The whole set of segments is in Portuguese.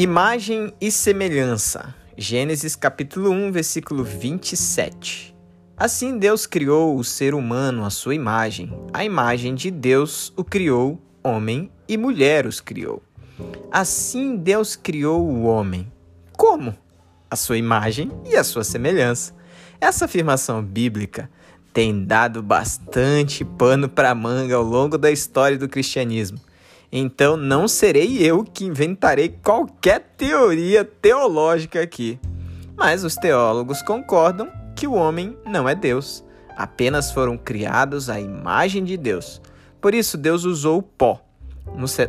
Imagem e semelhança. Gênesis capítulo 1, versículo 27. Assim Deus criou o ser humano à sua imagem. A imagem de Deus o criou, homem e mulher os criou. Assim Deus criou o homem. Como? A sua imagem e a sua semelhança. Essa afirmação bíblica tem dado bastante pano para manga ao longo da história do cristianismo. Então não serei eu que inventarei qualquer teoria teológica aqui. Mas os teólogos concordam que o homem não é Deus, apenas foram criados à imagem de Deus. Por isso Deus usou o pó.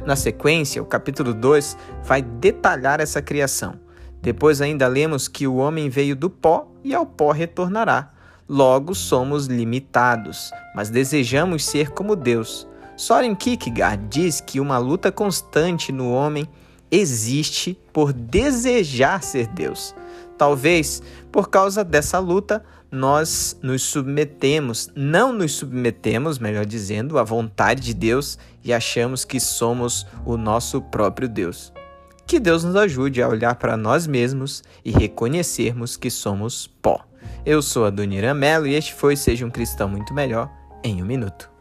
na sequência, o capítulo 2 vai detalhar essa criação. Depois ainda lemos que o homem veio do pó e ao pó retornará. Logo somos limitados, mas desejamos ser como Deus. Soren Kierkegaard diz que uma luta constante no homem existe por desejar ser Deus. Talvez por causa dessa luta nós nos submetemos, não nos submetemos, melhor dizendo, à vontade de Deus e achamos que somos o nosso próprio Deus. Que Deus nos ajude a olhar para nós mesmos e reconhecermos que somos pó. Eu sou a Dona Mello e este foi Seja um Cristão Muito Melhor em um Minuto.